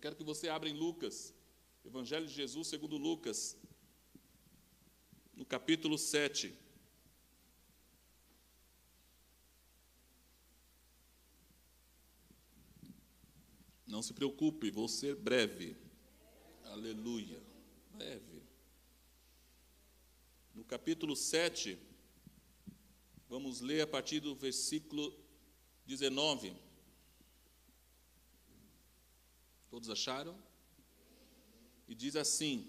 Quero que você abra em Lucas, Evangelho de Jesus segundo Lucas, no capítulo 7. Não se preocupe, vou ser breve. Aleluia. Breve. No capítulo 7, vamos ler a partir do versículo 19. Todos acharam? E diz assim: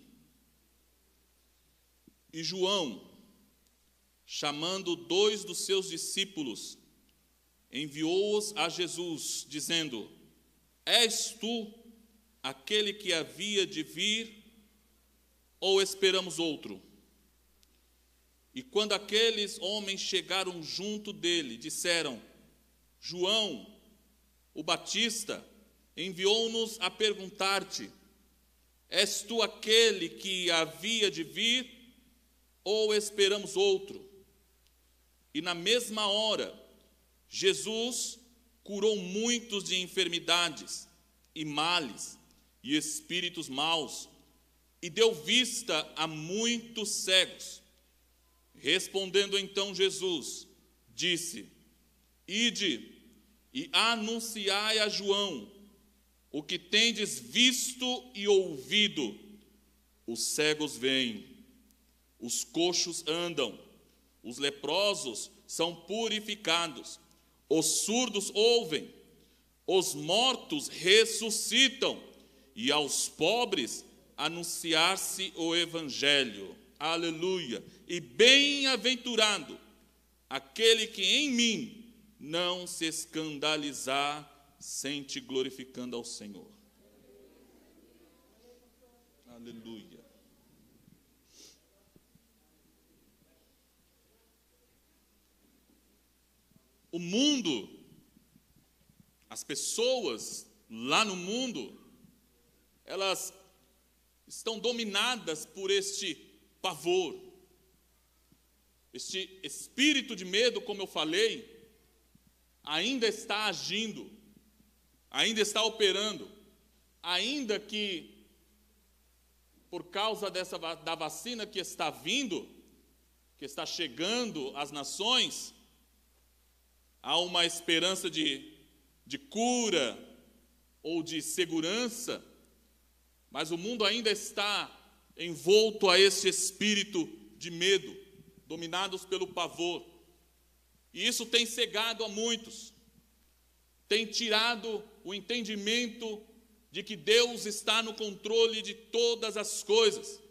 E João, chamando dois dos seus discípulos, enviou-os a Jesus, dizendo: És tu aquele que havia de vir, ou esperamos outro? E quando aqueles homens chegaram junto dele, disseram: João, o Batista, enviou-nos a perguntar-te: És tu aquele que havia de vir, ou esperamos outro? E na mesma hora, Jesus curou muitos de enfermidades e males e espíritos maus, e deu vista a muitos cegos. Respondendo então Jesus, disse: Ide e anunciai a João o que tendes visto e ouvido, os cegos veem, os coxos andam, os leprosos são purificados, os surdos ouvem, os mortos ressuscitam, e aos pobres anunciar-se o Evangelho. Aleluia! E bem-aventurado aquele que em mim não se escandalizar sente glorificando ao Senhor. Aleluia. O mundo, as pessoas lá no mundo, elas estão dominadas por este pavor, este espírito de medo, como eu falei, ainda está agindo ainda está operando, ainda que por causa dessa da vacina que está vindo, que está chegando às nações, há uma esperança de, de cura ou de segurança, mas o mundo ainda está envolto a esse espírito de medo, dominados pelo pavor. E isso tem cegado a muitos, tem tirado o entendimento de que Deus está no controle de todas as coisas.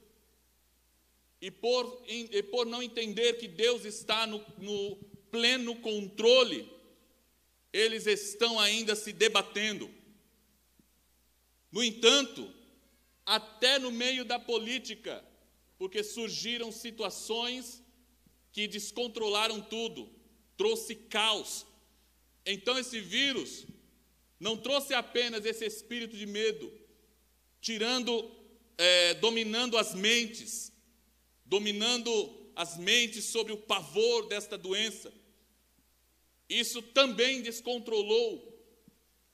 E por, e por não entender que Deus está no, no pleno controle, eles estão ainda se debatendo. No entanto, até no meio da política, porque surgiram situações que descontrolaram tudo, trouxe caos. Então esse vírus não trouxe apenas esse espírito de medo, tirando, é, dominando as mentes, dominando as mentes sobre o pavor desta doença. Isso também descontrolou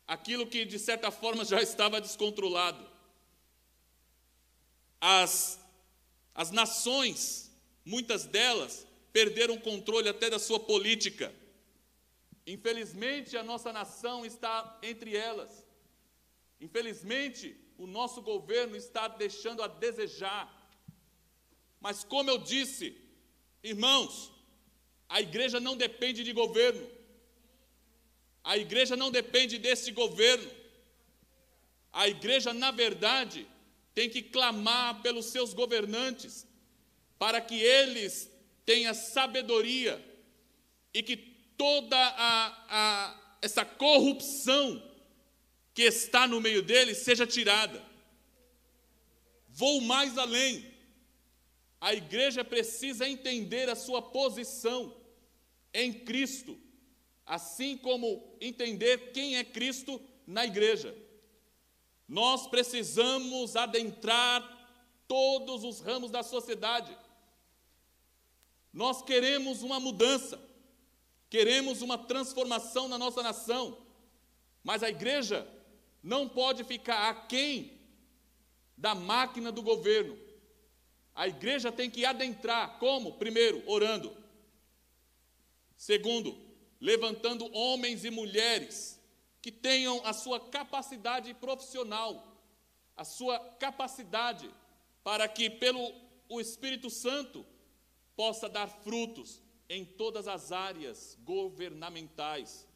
aquilo que de certa forma já estava descontrolado. As, as nações, muitas delas, perderam o controle até da sua política. Infelizmente, a nossa nação está entre elas. Infelizmente, o nosso governo está deixando a desejar. Mas, como eu disse, irmãos, a igreja não depende de governo. A igreja não depende desse governo. A igreja, na verdade, tem que clamar pelos seus governantes, para que eles tenham sabedoria e que toda a, a, essa corrupção que está no meio deles seja tirada. Vou mais além. A igreja precisa entender a sua posição em Cristo, assim como entender quem é Cristo na igreja. Nós precisamos adentrar todos os ramos da sociedade. Nós queremos uma mudança, queremos uma transformação na nossa nação, mas a igreja não pode ficar aquém da máquina do governo. A igreja tem que adentrar, como? Primeiro, orando. Segundo, levantando homens e mulheres que tenham a sua capacidade profissional, a sua capacidade para que, pelo o Espírito Santo, possa dar frutos em todas as áreas governamentais.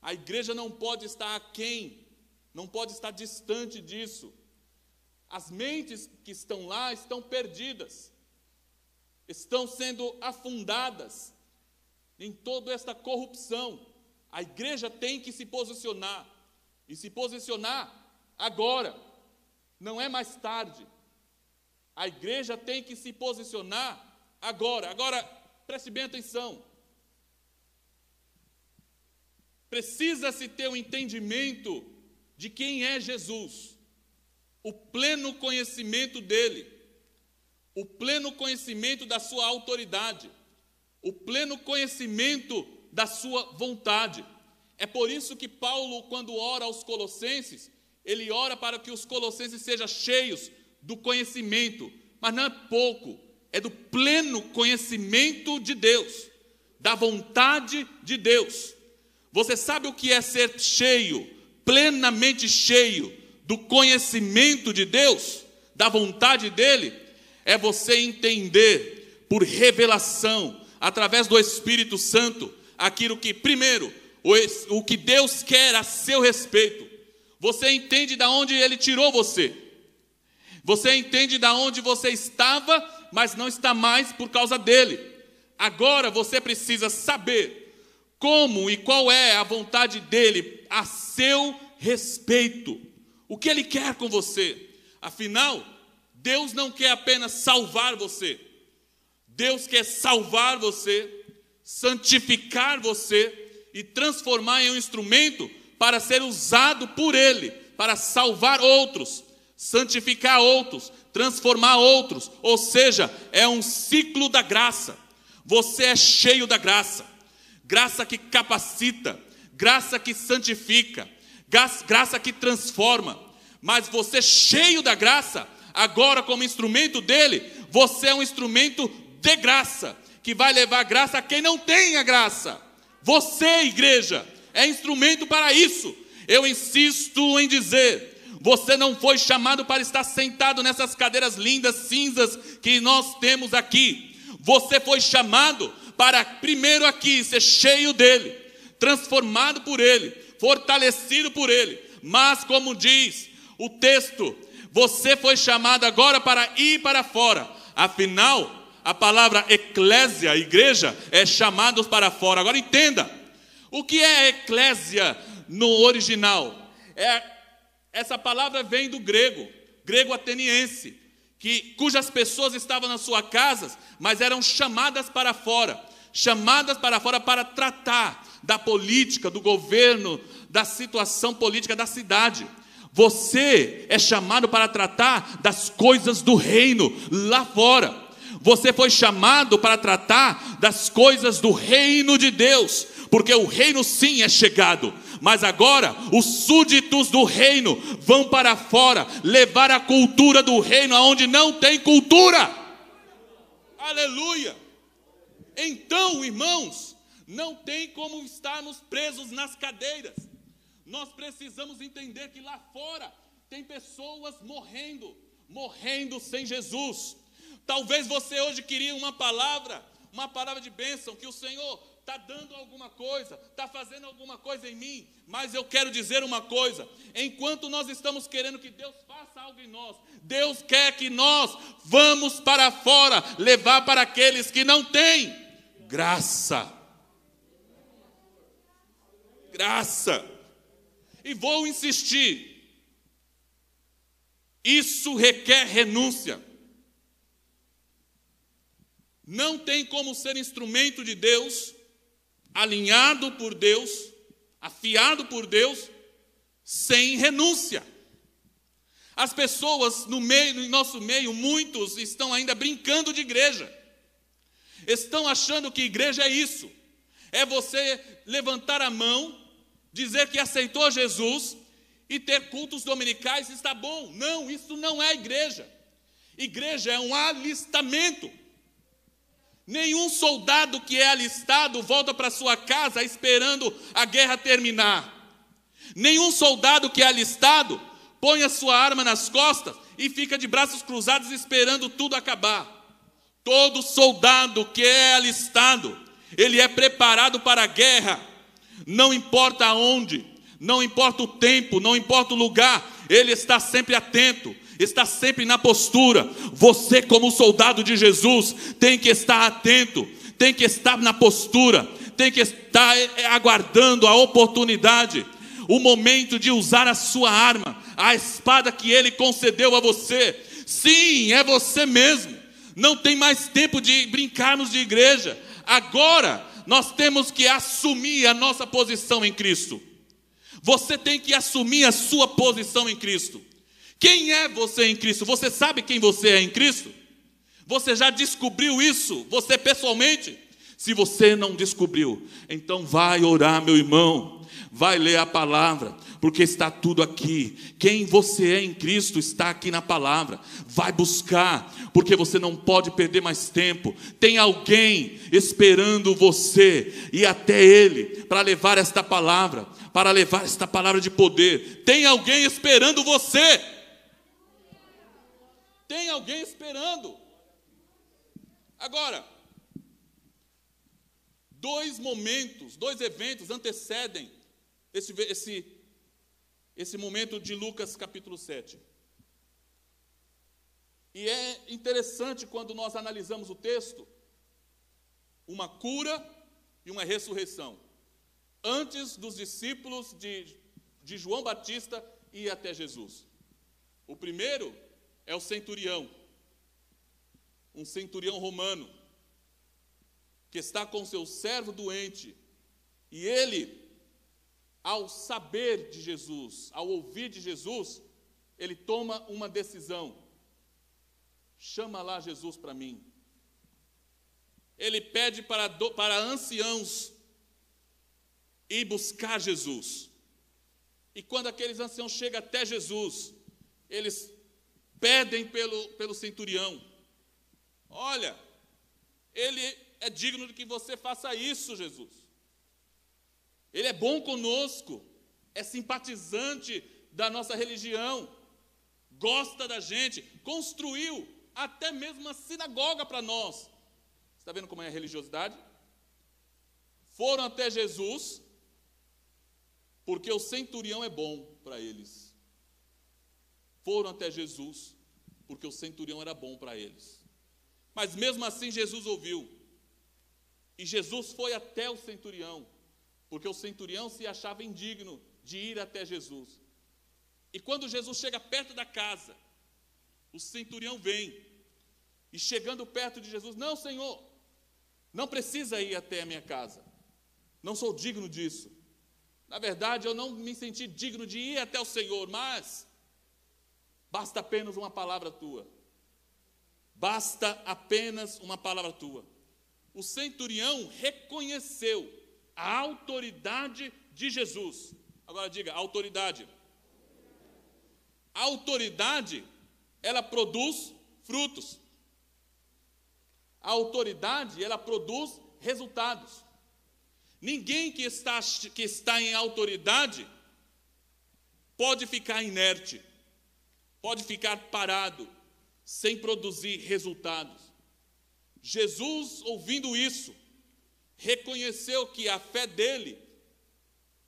A igreja não pode estar aquém, não pode estar distante disso. As mentes que estão lá estão perdidas, estão sendo afundadas em toda esta corrupção. A igreja tem que se posicionar, e se posicionar agora, não é mais tarde. A igreja tem que se posicionar agora. Agora, preste bem atenção. Precisa-se ter um entendimento de quem é Jesus, o pleno conhecimento dele, o pleno conhecimento da sua autoridade, o pleno conhecimento da sua vontade. É por isso que Paulo, quando ora aos Colossenses, ele ora para que os Colossenses sejam cheios do conhecimento, mas não é pouco, é do pleno conhecimento de Deus, da vontade de Deus. Você sabe o que é ser cheio, plenamente cheio do conhecimento de Deus, da vontade dele? É você entender por revelação, através do Espírito Santo, aquilo que, primeiro, o, que Deus quer a seu respeito. Você entende de onde ele tirou você. Você entende de onde você estava, mas não está mais por causa dele. Agora você precisa saber como e qual é a vontade dele a seu respeito. O que ele quer com você? Afinal, Deus não quer apenas salvar você. Deus quer salvar você, santificar você e transformar em um instrumento para ser usado por ele, para salvar outros santificar outros, transformar outros, ou seja, é um ciclo da graça. Você é cheio da graça, graça que capacita, graça que santifica, graça que transforma. Mas você, cheio da graça, agora como instrumento dele, você é um instrumento de graça, que vai levar graça a quem não tem a graça. Você, igreja, é instrumento para isso. Eu insisto em dizer: você não foi chamado para estar sentado nessas cadeiras lindas, cinzas que nós temos aqui. Você foi chamado para, primeiro aqui, ser cheio dele, transformado por ele, fortalecido por ele. Mas, como diz o texto, você foi chamado agora para ir para fora. Afinal, a palavra eclésia, igreja, é chamados para fora. Agora entenda: o que é eclésia no original? É essa palavra vem do grego, grego ateniense, que, cujas pessoas estavam nas suas casas, mas eram chamadas para fora chamadas para fora para tratar da política, do governo, da situação política da cidade. Você é chamado para tratar das coisas do reino lá fora. Você foi chamado para tratar das coisas do reino de Deus, porque o reino sim é chegado, mas agora os súditos do reino vão para fora levar a cultura do reino aonde não tem cultura. Aleluia! Então, irmãos, não tem como estarmos presos nas cadeiras. Nós precisamos entender que lá fora tem pessoas morrendo, morrendo sem Jesus. Talvez você hoje queria uma palavra, uma palavra de bênção, que o Senhor está dando alguma coisa, está fazendo alguma coisa em mim, mas eu quero dizer uma coisa: enquanto nós estamos querendo que Deus faça algo em nós, Deus quer que nós vamos para fora, levar para aqueles que não têm graça. Graça. E vou insistir, isso requer renúncia. Não tem como ser instrumento de Deus alinhado por Deus, afiado por Deus, sem renúncia. As pessoas no meio, no nosso meio, muitos estão ainda brincando de igreja. estão achando que igreja é isso. É você levantar a mão, dizer que aceitou Jesus e ter cultos dominicais está bom. Não, isso não é igreja. Igreja é um alistamento. Nenhum soldado que é alistado volta para sua casa esperando a guerra terminar. Nenhum soldado que é alistado põe a sua arma nas costas e fica de braços cruzados esperando tudo acabar. Todo soldado que é alistado, ele é preparado para a guerra, não importa onde, não importa o tempo, não importa o lugar, ele está sempre atento, está sempre na postura. Você, como soldado de Jesus, tem que estar atento, tem que estar na postura, tem que estar é, é, aguardando a oportunidade, o momento de usar a sua arma, a espada que ele concedeu a você. Sim, é você mesmo. Não tem mais tempo de brincarmos de igreja. Agora nós temos que assumir a nossa posição em Cristo. Você tem que assumir a sua posição em Cristo. Quem é você em Cristo? Você sabe quem você é em Cristo? Você já descobriu isso, você pessoalmente? Se você não descobriu, então vai orar, meu irmão vai ler a palavra, porque está tudo aqui. Quem você é em Cristo está aqui na palavra. Vai buscar, porque você não pode perder mais tempo. Tem alguém esperando você e até Ele para levar esta palavra, para levar esta palavra de poder. Tem alguém esperando você. Tem alguém esperando. Agora, dois momentos, dois eventos antecedem esse, esse, esse momento de Lucas capítulo 7. E é interessante quando nós analisamos o texto, uma cura e uma ressurreição. Antes dos discípulos de, de João Batista ir até Jesus. O primeiro é o centurião, um centurião romano, que está com seu servo doente, e ele ao saber de Jesus, ao ouvir de Jesus, ele toma uma decisão. Chama lá Jesus para mim. Ele pede para, para anciãos ir buscar Jesus. E quando aqueles anciãos chegam até Jesus, eles pedem pelo, pelo centurião: Olha, ele é digno de que você faça isso, Jesus. Ele é bom conosco, é simpatizante da nossa religião, gosta da gente, construiu até mesmo uma sinagoga para nós. Está vendo como é a religiosidade? Foram até Jesus, porque o centurião é bom para eles. Foram até Jesus, porque o centurião era bom para eles. Mas mesmo assim Jesus ouviu. E Jesus foi até o centurião porque o centurião se achava indigno de ir até Jesus. E quando Jesus chega perto da casa, o centurião vem, e chegando perto de Jesus, não, Senhor, não precisa ir até a minha casa, não sou digno disso. Na verdade, eu não me senti digno de ir até o Senhor, mas basta apenas uma palavra tua. Basta apenas uma palavra tua. O centurião reconheceu a autoridade de Jesus. Agora diga, autoridade. A autoridade, ela produz frutos. A autoridade, ela produz resultados. Ninguém que está, que está em autoridade pode ficar inerte, pode ficar parado, sem produzir resultados. Jesus, ouvindo isso, reconheceu que a fé dele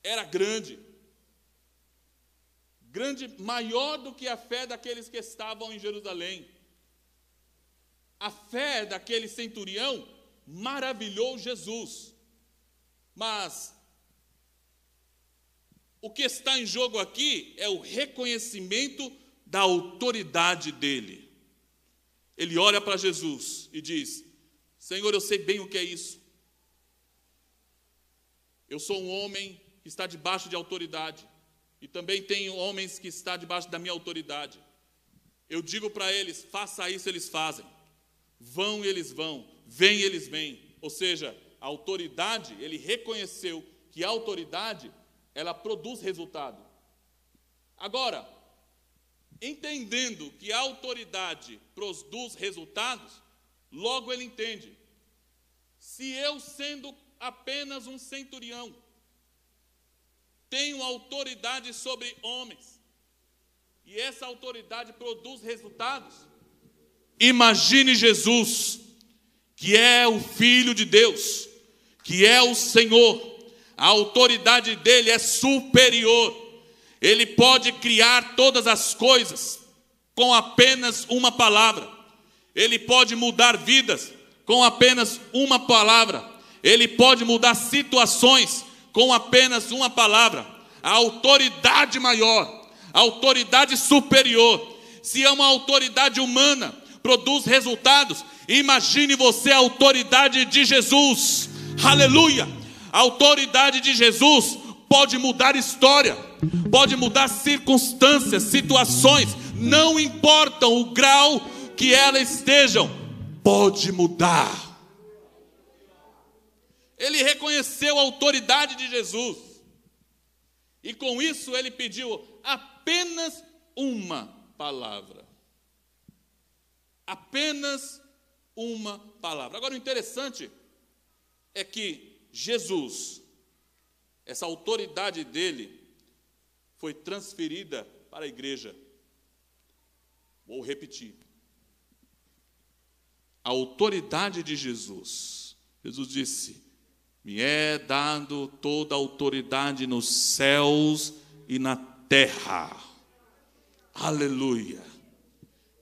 era grande, grande, maior do que a fé daqueles que estavam em Jerusalém. A fé daquele centurião maravilhou Jesus, mas o que está em jogo aqui é o reconhecimento da autoridade dele. Ele olha para Jesus e diz: Senhor, eu sei bem o que é isso. Eu sou um homem que está debaixo de autoridade. E também tenho homens que estão debaixo da minha autoridade. Eu digo para eles: faça isso, eles fazem. Vão eles vão. vem, eles vêm. Ou seja, a autoridade, ele reconheceu que a autoridade, ela produz resultado. Agora, entendendo que a autoridade produz resultados, logo ele entende. Se eu, sendo apenas um centurião, tenho autoridade sobre homens, e essa autoridade produz resultados, imagine Jesus, que é o Filho de Deus, que é o Senhor, a autoridade dele é superior, ele pode criar todas as coisas com apenas uma palavra, ele pode mudar vidas com apenas uma palavra, ele pode mudar situações com apenas uma palavra. A autoridade maior, a autoridade superior, se é uma autoridade humana, produz resultados, imagine você a autoridade de Jesus, aleluia! A autoridade de Jesus pode mudar história, pode mudar circunstâncias, situações, não importam o grau que elas estejam, pode mudar. Ele reconheceu a autoridade de Jesus. E com isso ele pediu apenas uma palavra. Apenas uma palavra. Agora o interessante é que Jesus, essa autoridade dele, foi transferida para a igreja. Vou repetir. A autoridade de Jesus. Jesus disse: Me é dado toda a autoridade nos céus e na terra. Aleluia.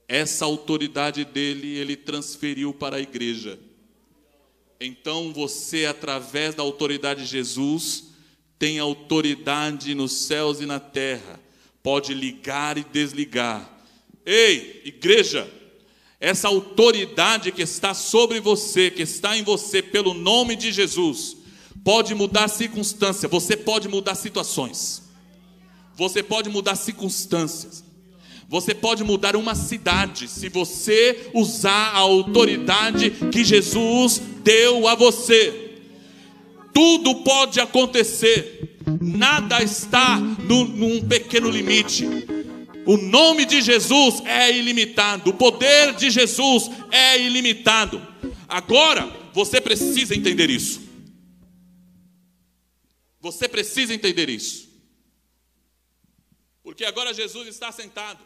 Essa autoridade dele, ele transferiu para a igreja. Então você, através da autoridade de Jesus, tem autoridade nos céus e na terra, pode ligar e desligar. Ei, igreja, essa autoridade que está sobre você, que está em você pelo nome de Jesus, pode mudar circunstâncias, você pode mudar situações, você pode mudar circunstâncias, você pode mudar uma cidade se você usar a autoridade que Jesus deu a você. Tudo pode acontecer, nada está no, num pequeno limite. O nome de Jesus é ilimitado, o poder de Jesus é ilimitado. Agora, você precisa entender isso. Você precisa entender isso. Porque agora Jesus está sentado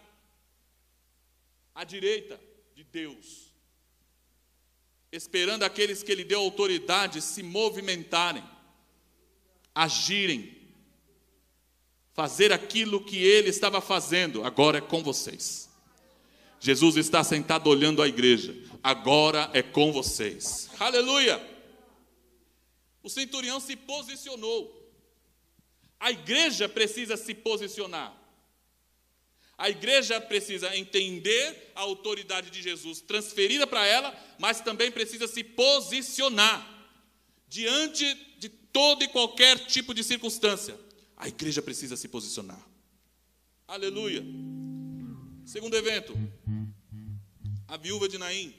à direita de Deus, esperando aqueles que Ele deu autoridade se movimentarem, agirem, fazer aquilo que ele estava fazendo, agora é com vocês. Jesus está sentado olhando a igreja, agora é com vocês. Aleluia! O centurião se posicionou. A igreja precisa se posicionar. A igreja precisa entender a autoridade de Jesus transferida para ela, mas também precisa se posicionar diante de todo e qualquer tipo de circunstância. A igreja precisa se posicionar. Aleluia. Segundo evento, a viúva de Naim.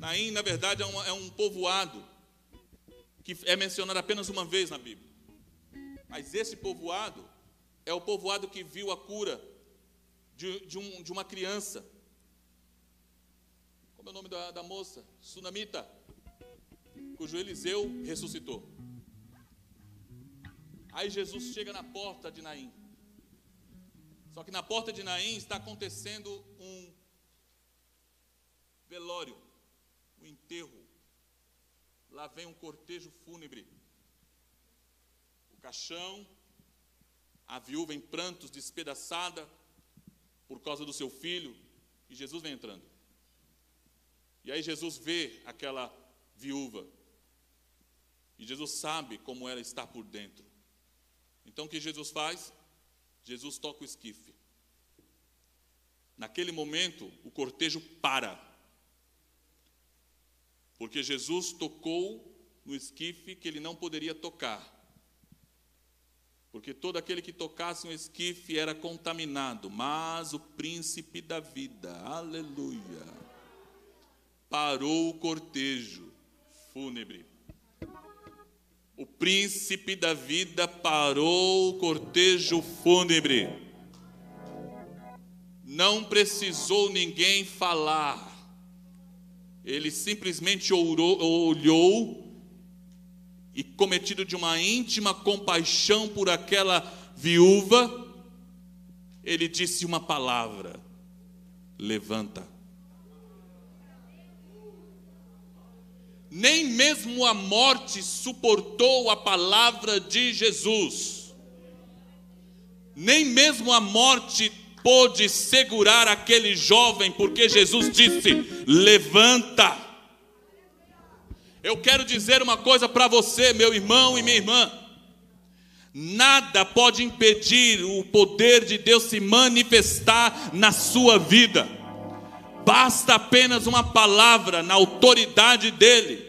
Naim, na verdade, é é um povoado que é mencionado apenas uma vez na Bíblia. Mas esse povoado é o povoado que viu a cura de, de, um, de uma criança. Como é o nome da, da moça? Sunamita, cujo Eliseu ressuscitou. Aí Jesus chega na porta de Naim. Só que na porta de Naim está acontecendo um velório, um enterro. Lá vem um cortejo fúnebre. O caixão, a viúva em prantos, despedaçada por causa do seu filho, e Jesus vem entrando. E aí Jesus vê aquela viúva. E Jesus sabe como ela está por dentro. Então o que Jesus faz? Jesus toca o esquife. Naquele momento, o cortejo para. Porque Jesus tocou no esquife que ele não poderia tocar. Porque todo aquele que tocasse um esquife era contaminado, mas o príncipe da vida, aleluia, parou o cortejo fúnebre. O príncipe da vida parou o cortejo fúnebre. Não precisou ninguém falar. Ele simplesmente orou, olhou e, cometido de uma íntima compaixão por aquela viúva, ele disse uma palavra: levanta. Nem mesmo a morte suportou a palavra de Jesus. Nem mesmo a morte pôde segurar aquele jovem, porque Jesus disse: levanta. Eu quero dizer uma coisa para você, meu irmão e minha irmã. Nada pode impedir o poder de Deus se manifestar na sua vida. Basta apenas uma palavra na autoridade dele.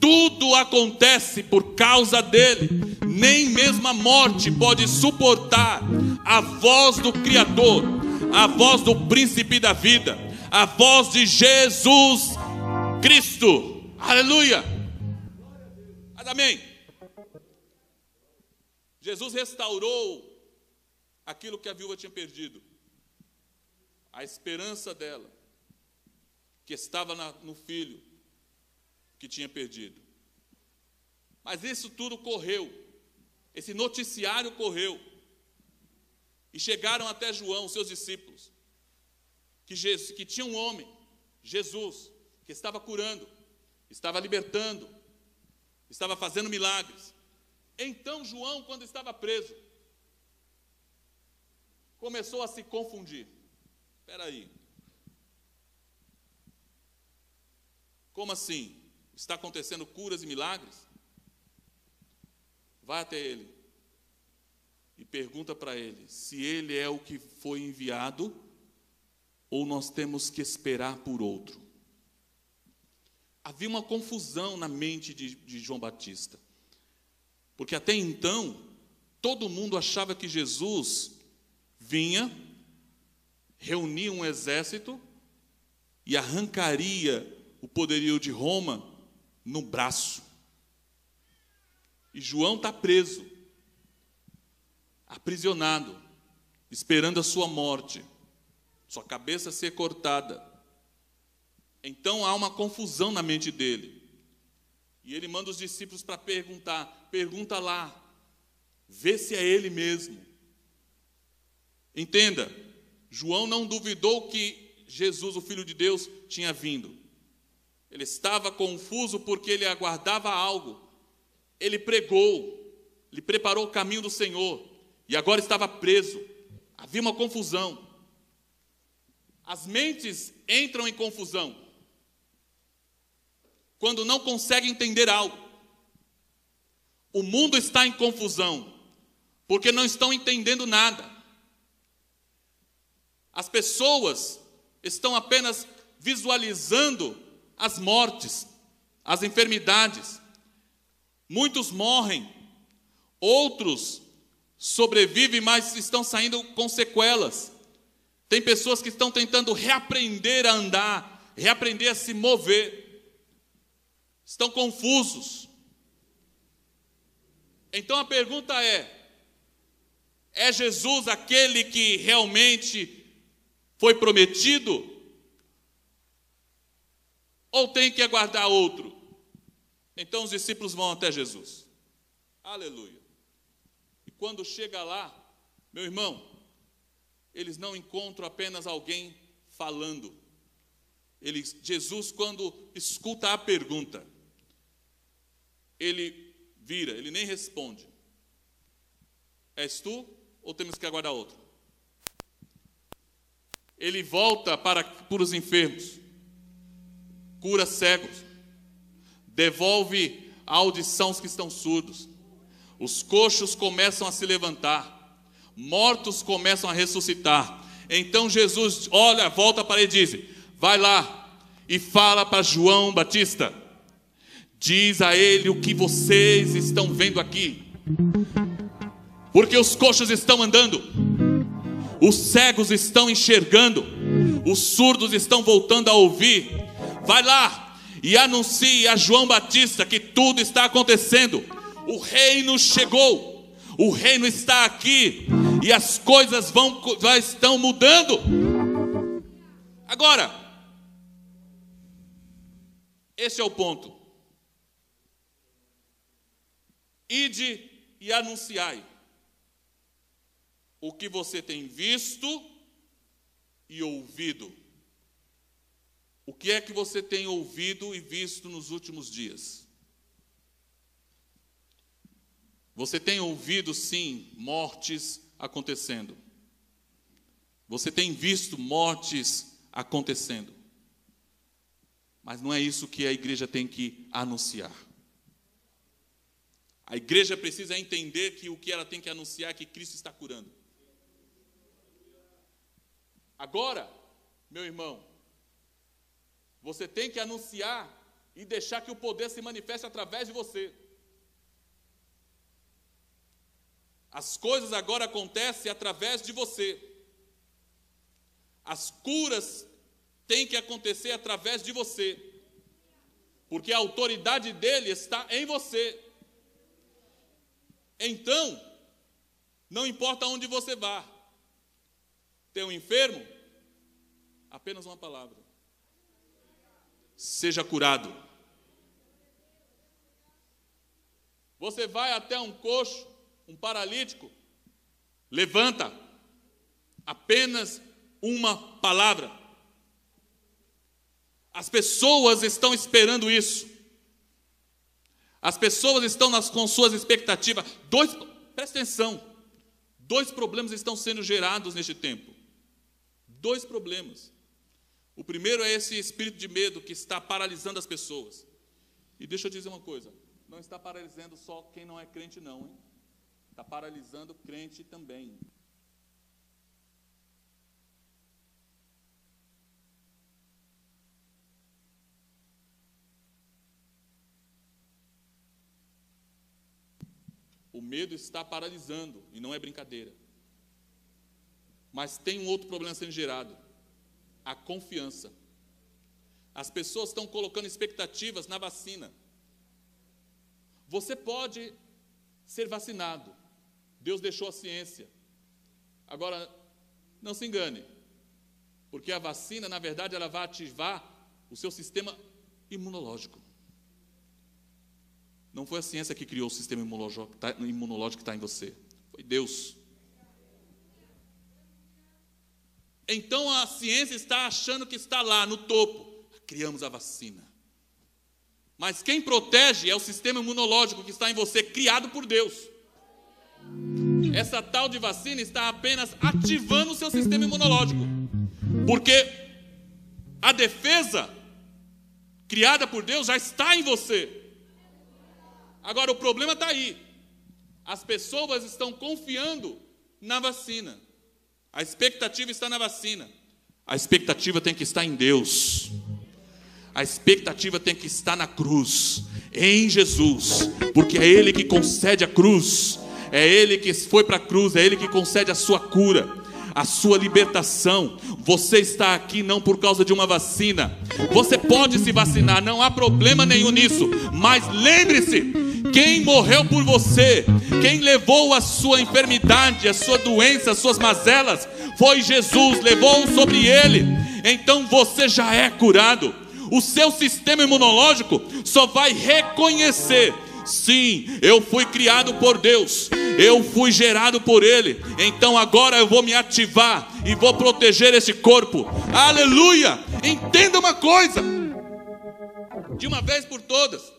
Tudo acontece por causa dele. Nem mesmo a morte pode suportar a voz do Criador, a voz do príncipe da vida, a voz de Jesus Cristo. Aleluia. Amém. Jesus restaurou aquilo que a viúva tinha perdido, a esperança dela, que estava na, no filho que tinha perdido. Mas isso tudo correu, esse noticiário correu, e chegaram até João, seus discípulos, que, Jesus, que tinha um homem, Jesus, que estava curando, estava libertando, estava fazendo milagres. Então João, quando estava preso, começou a se confundir. Espera aí. Como assim? Está acontecendo curas e milagres? Vai até ele e pergunta para ele se ele é o que foi enviado ou nós temos que esperar por outro. Havia uma confusão na mente de, de João Batista. Porque até então, todo mundo achava que Jesus vinha, reunia um exército e arrancaria o poderio de Roma no braço. E João está preso, aprisionado, esperando a sua morte, sua cabeça ser cortada. Então há uma confusão na mente dele. E ele manda os discípulos para perguntar: pergunta lá, vê se é ele mesmo. Entenda, João não duvidou que Jesus, o Filho de Deus, tinha vindo. Ele estava confuso porque ele aguardava algo. Ele pregou, ele preparou o caminho do Senhor e agora estava preso. Havia uma confusão. As mentes entram em confusão quando não consegue entender algo. O mundo está em confusão, porque não estão entendendo nada. As pessoas estão apenas visualizando as mortes, as enfermidades. Muitos morrem, outros sobrevivem, mas estão saindo com sequelas. Tem pessoas que estão tentando reaprender a andar, reaprender a se mover estão confusos. Então a pergunta é: é Jesus aquele que realmente foi prometido? Ou tem que aguardar outro? Então os discípulos vão até Jesus. Aleluia. E quando chega lá, meu irmão, eles não encontram apenas alguém falando. Eles, Jesus, quando escuta a pergunta, ele vira, ele nem responde. És tu ou temos que aguardar outro? Ele volta para, para os enfermos, cura cegos, devolve a audição aos que estão surdos, os coxos começam a se levantar, mortos começam a ressuscitar. Então Jesus olha, volta para ele e diz: Vai lá e fala para João Batista Diz a ele o que vocês estão vendo aqui. Porque os coxos estão andando, os cegos estão enxergando, os surdos estão voltando a ouvir. Vai lá e anuncie a João Batista que tudo está acontecendo. O reino chegou. O reino está aqui e as coisas vão já estão mudando. Agora, esse é o ponto. Ide e anunciai o que você tem visto e ouvido. O que é que você tem ouvido e visto nos últimos dias? Você tem ouvido, sim, mortes acontecendo. Você tem visto mortes acontecendo. Mas não é isso que a igreja tem que anunciar. A igreja precisa entender que o que ela tem que anunciar é que Cristo está curando. Agora, meu irmão, você tem que anunciar e deixar que o poder se manifeste através de você. As coisas agora acontecem através de você. As curas têm que acontecer através de você. Porque a autoridade dele está em você. Então, não importa onde você vá, tem um enfermo, apenas uma palavra: seja curado. Você vai até um coxo, um paralítico, levanta, apenas uma palavra. As pessoas estão esperando isso. As pessoas estão nas, com suas expectativas. Dois, presta atenção. Dois problemas estão sendo gerados neste tempo. Dois problemas. O primeiro é esse espírito de medo que está paralisando as pessoas. E deixa eu dizer uma coisa: não está paralisando só quem não é crente, não, hein? Está paralisando crente também. O medo está paralisando, e não é brincadeira. Mas tem um outro problema sendo gerado: a confiança. As pessoas estão colocando expectativas na vacina. Você pode ser vacinado. Deus deixou a ciência. Agora, não se engane, porque a vacina, na verdade, ela vai ativar o seu sistema imunológico. Não foi a ciência que criou o sistema imunológico que está tá em você. Foi Deus. Então a ciência está achando que está lá no topo. Criamos a vacina. Mas quem protege é o sistema imunológico que está em você, criado por Deus. Essa tal de vacina está apenas ativando o seu sistema imunológico. Porque a defesa criada por Deus já está em você. Agora, o problema está aí. As pessoas estão confiando na vacina. A expectativa está na vacina. A expectativa tem que estar em Deus. A expectativa tem que estar na cruz, em Jesus, porque é Ele que concede a cruz, é Ele que foi para a cruz, é Ele que concede a sua cura, a sua libertação. Você está aqui não por causa de uma vacina, você pode se vacinar, não há problema nenhum nisso, mas lembre-se: quem morreu por você, quem levou a sua enfermidade, a sua doença, as suas mazelas, foi Jesus, levou sobre ele. Então você já é curado. O seu sistema imunológico só vai reconhecer Sim, eu fui criado por Deus, eu fui gerado por Ele, então agora eu vou me ativar e vou proteger esse corpo. Aleluia! Entenda uma coisa, de uma vez por todas,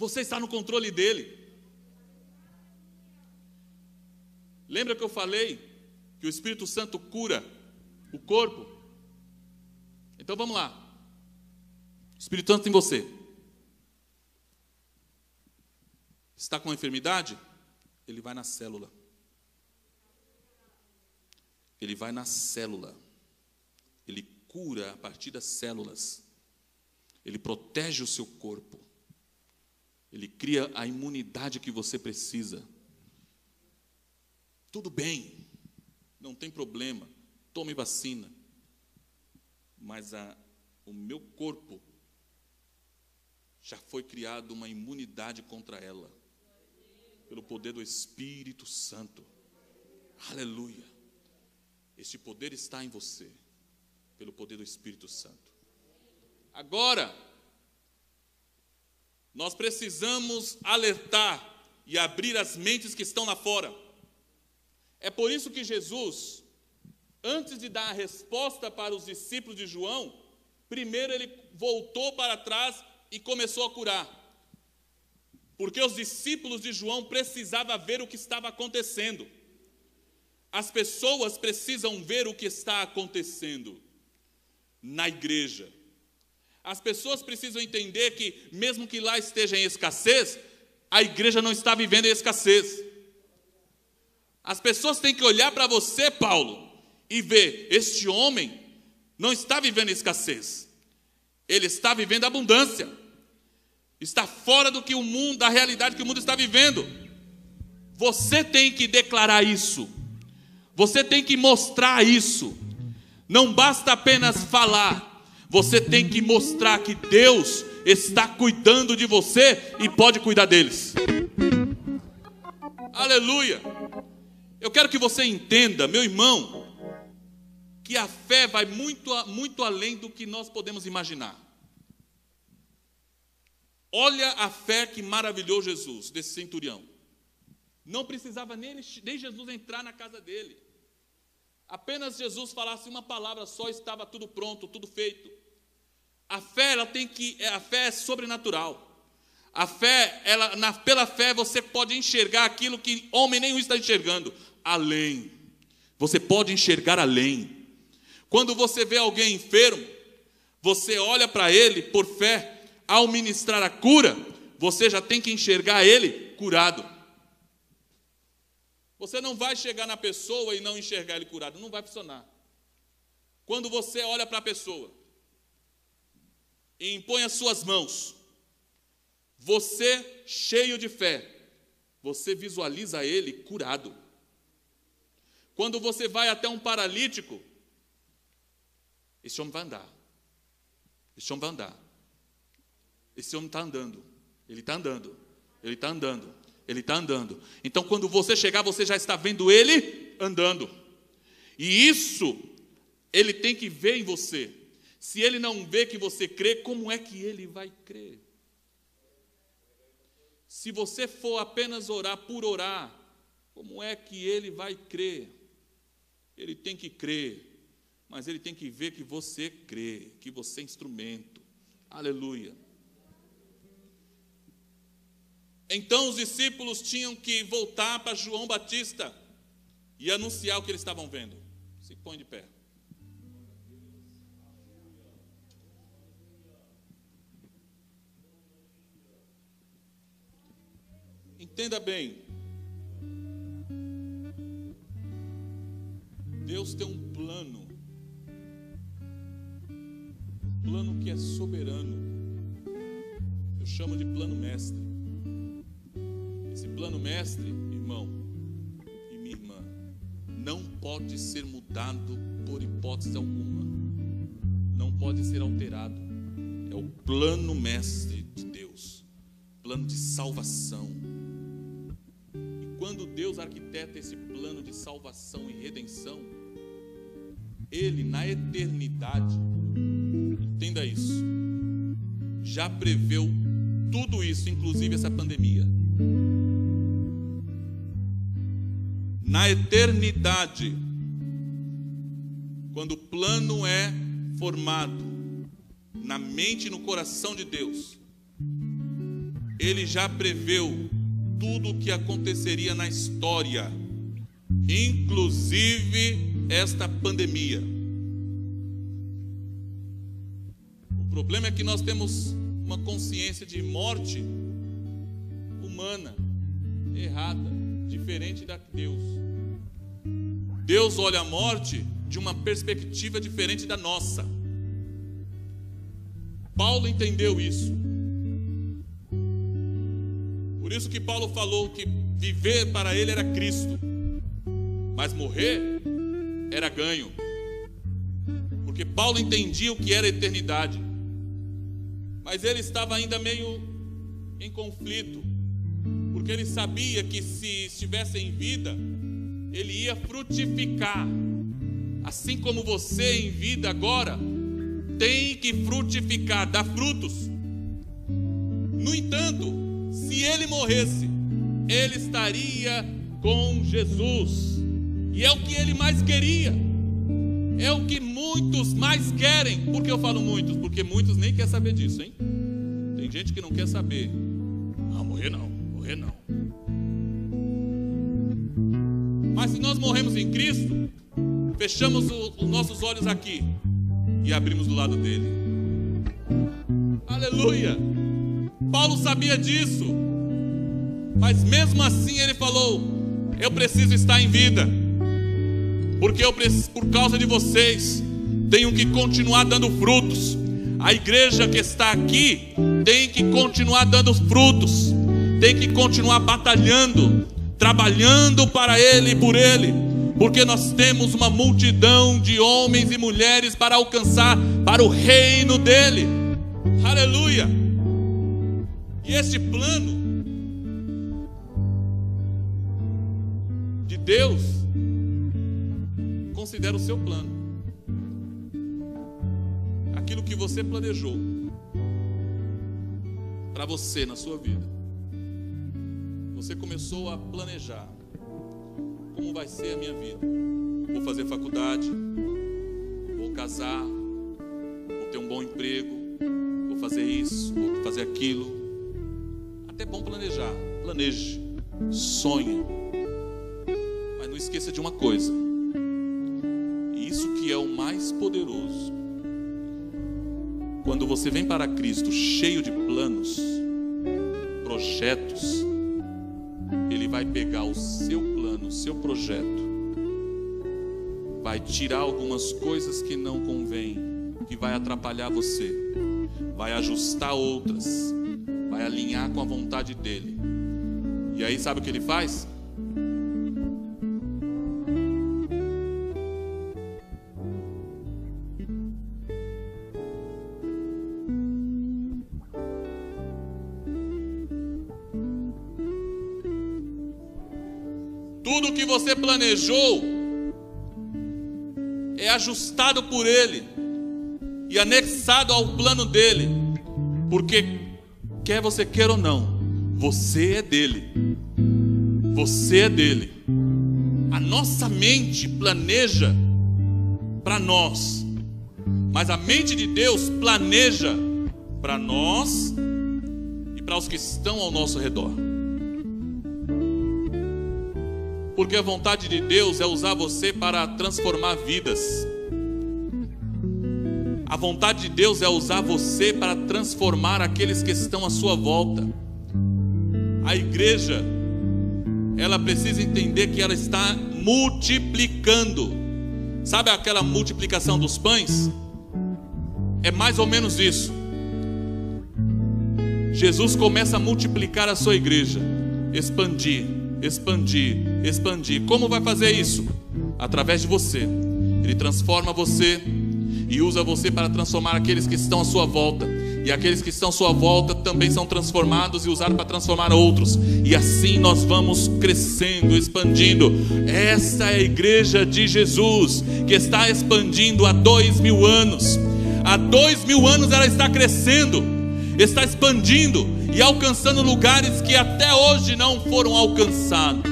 você está no controle dele. Lembra que eu falei que o Espírito Santo cura o corpo? Então vamos lá. O Espírito Santo em você. Está com uma enfermidade? Ele vai na célula. Ele vai na célula. Ele cura a partir das células. Ele protege o seu corpo. Ele cria a imunidade que você precisa. Tudo bem, não tem problema, tome vacina. mas a, o meu corpo já foi criado uma imunidade contra ela, pelo poder do Espírito Santo. Aleluia. Este poder está em você, pelo poder do Espírito Santo. Agora, nós precisamos alertar e abrir as mentes que estão lá fora. É por isso que Jesus, antes de dar a resposta para os discípulos de João, primeiro ele voltou para trás e começou a curar. Porque os discípulos de João precisavam ver o que estava acontecendo. As pessoas precisam ver o que está acontecendo na igreja. As pessoas precisam entender que, mesmo que lá esteja em escassez, a igreja não está vivendo em escassez. As pessoas têm que olhar para você, Paulo, e ver: este homem não está vivendo em escassez, ele está vivendo abundância, está fora do que o mundo, da realidade que o mundo está vivendo. Você tem que declarar isso, você tem que mostrar isso, não basta apenas falar, você tem que mostrar que Deus está cuidando de você e pode cuidar deles. Aleluia. Eu quero que você entenda, meu irmão, que a fé vai muito, muito além do que nós podemos imaginar. Olha a fé que maravilhou Jesus, desse centurião. Não precisava nem, nem Jesus entrar na casa dele. Apenas Jesus falasse uma palavra só, estava tudo pronto, tudo feito. A fé, ela tem que, a fé é sobrenatural. A fé, ela, na, pela fé você pode enxergar aquilo que homem nenhum está enxergando, além. Você pode enxergar além. Quando você vê alguém enfermo, você olha para ele por fé, ao ministrar a cura, você já tem que enxergar ele curado. Você não vai chegar na pessoa e não enxergar ele curado, não vai funcionar. Quando você olha para a pessoa, e impõe as suas mãos. Você, cheio de fé, você visualiza ele curado. Quando você vai até um paralítico, esse homem vai andar. Esse homem vai andar. Esse homem está andando. Ele está andando. Ele está andando. Ele está andando. Então, quando você chegar, você já está vendo ele andando. E isso, ele tem que ver em você. Se ele não vê que você crê, como é que ele vai crer? Se você for apenas orar por orar, como é que ele vai crer? Ele tem que crer, mas ele tem que ver que você crê, que você é instrumento. Aleluia. Então os discípulos tinham que voltar para João Batista e anunciar o que eles estavam vendo. Se põe de pé. Entenda bem. Deus tem um plano. Um plano que é soberano. Eu chamo de plano mestre. Esse plano mestre, irmão e minha irmã, não pode ser mudado por hipótese alguma. Não pode ser alterado. É o plano mestre de Deus. Plano de salvação quando Deus arquiteta esse plano de salvação e redenção, Ele, na eternidade, entenda isso, já preveu tudo isso, inclusive essa pandemia. Na eternidade, quando o plano é formado na mente e no coração de Deus, Ele já preveu tudo o que aconteceria na história, inclusive esta pandemia. O problema é que nós temos uma consciência de morte humana, errada, diferente da Deus. Deus olha a morte de uma perspectiva diferente da nossa. Paulo entendeu isso. Por isso que Paulo falou que viver para ele era Cristo, mas morrer era ganho. Porque Paulo entendia o que era eternidade. Mas ele estava ainda meio em conflito. Porque ele sabia que se estivesse em vida, ele ia frutificar. Assim como você em vida agora tem que frutificar, dar frutos. No entanto, se ele morresse, ele estaria com Jesus. E é o que ele mais queria. É o que muitos mais querem. Por que eu falo muitos? Porque muitos nem querem saber disso, hein? Tem gente que não quer saber. Não, morrer não, morrer não. Mas se nós morremos em Cristo, fechamos os nossos olhos aqui e abrimos do lado dele. Aleluia! Paulo sabia disso, mas mesmo assim ele falou: Eu preciso estar em vida, porque eu, por causa de vocês, tenho que continuar dando frutos. A igreja que está aqui tem que continuar dando frutos, tem que continuar batalhando, trabalhando para Ele e por Ele, porque nós temos uma multidão de homens e mulheres para alcançar para o reino dEle. Aleluia! E este plano de Deus considera o seu plano. Aquilo que você planejou para você na sua vida. Você começou a planejar como vai ser a minha vida. Vou fazer faculdade, vou casar, vou ter um bom emprego, vou fazer isso, vou fazer aquilo. Até bom planejar. Planeje, sonhe. Mas não esqueça de uma coisa. Isso que é o mais poderoso. Quando você vem para Cristo cheio de planos, projetos, ele vai pegar o seu plano, o seu projeto, vai tirar algumas coisas que não convêm, que vai atrapalhar você, vai ajustar outras, alinhar com a vontade dele. E aí sabe o que ele faz? Tudo que você planejou é ajustado por Ele e anexado ao plano dele, porque quer você queira ou não, você é dele. Você é dele. A nossa mente planeja para nós, mas a mente de Deus planeja para nós e para os que estão ao nosso redor. Porque a vontade de Deus é usar você para transformar vidas. Vontade de Deus é usar você para transformar aqueles que estão à sua volta. A igreja, ela precisa entender que ela está multiplicando. Sabe aquela multiplicação dos pães? É mais ou menos isso. Jesus começa a multiplicar a sua igreja, expandir expandir, expandir. Como vai fazer isso? Através de você. Ele transforma você e usa você para transformar aqueles que estão à sua volta. E aqueles que estão à sua volta também são transformados e usados para transformar outros. E assim nós vamos crescendo, expandindo. Esta é a igreja de Jesus, que está expandindo há dois mil anos. Há dois mil anos ela está crescendo, está expandindo e alcançando lugares que até hoje não foram alcançados.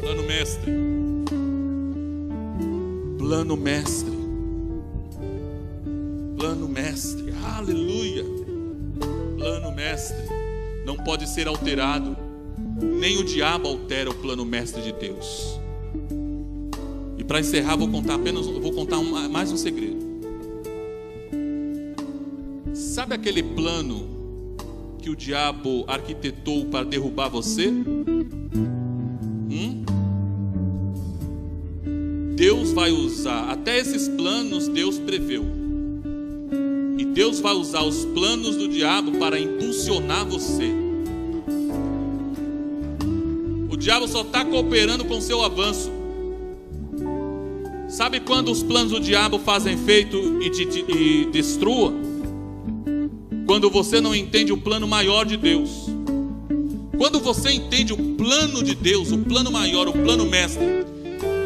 Plano mestre. Plano mestre. Plano mestre. Aleluia. Plano mestre. Não pode ser alterado. Nem o diabo altera o plano mestre de Deus. E para encerrar, vou contar apenas, vou contar um, mais um segredo. Sabe aquele plano que o diabo arquitetou para derrubar você? Deus vai usar, até esses planos Deus preveu. E Deus vai usar os planos do diabo para impulsionar você. O diabo só está cooperando com seu avanço. Sabe quando os planos do diabo fazem efeito e, te, te, e destrua? Quando você não entende o plano maior de Deus. Quando você entende o plano de Deus, o plano maior, o plano mestre,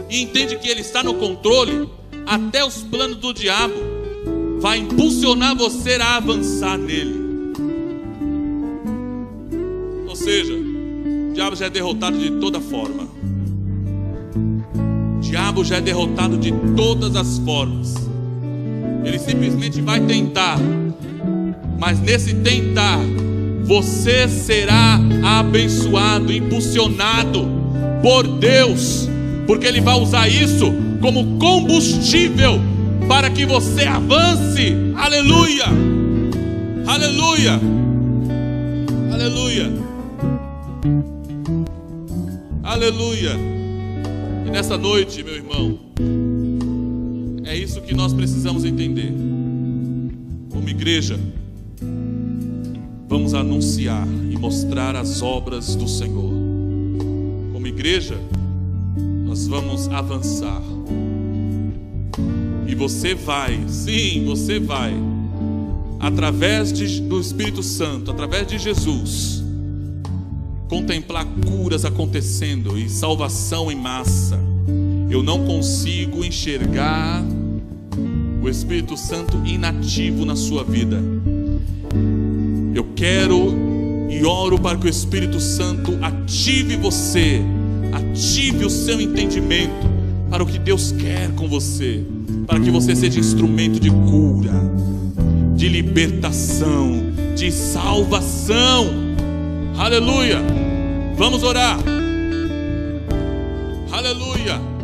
e entende que Ele está no controle, até os planos do diabo vai impulsionar você a avançar nele. Ou seja, o diabo já é derrotado de toda forma. O diabo já é derrotado de todas as formas. Ele simplesmente vai tentar, mas nesse tentar, você será abençoado, impulsionado por Deus, porque Ele vai usar isso como combustível para que você avance. Aleluia! Aleluia! Aleluia! Aleluia! E nessa noite, meu irmão, é isso que nós precisamos entender. Como igreja, vamos anunciar e mostrar as obras do Senhor. Como igreja, nós vamos avançar. E você vai, sim, você vai, através de, do Espírito Santo, através de Jesus, contemplar curas acontecendo e salvação em massa. Eu não consigo enxergar o Espírito Santo inativo na sua vida. Eu quero e oro para que o Espírito Santo ative você, ative o seu entendimento para o que Deus quer com você, para que você seja instrumento de cura, de libertação, de salvação. Aleluia! Vamos orar. Aleluia!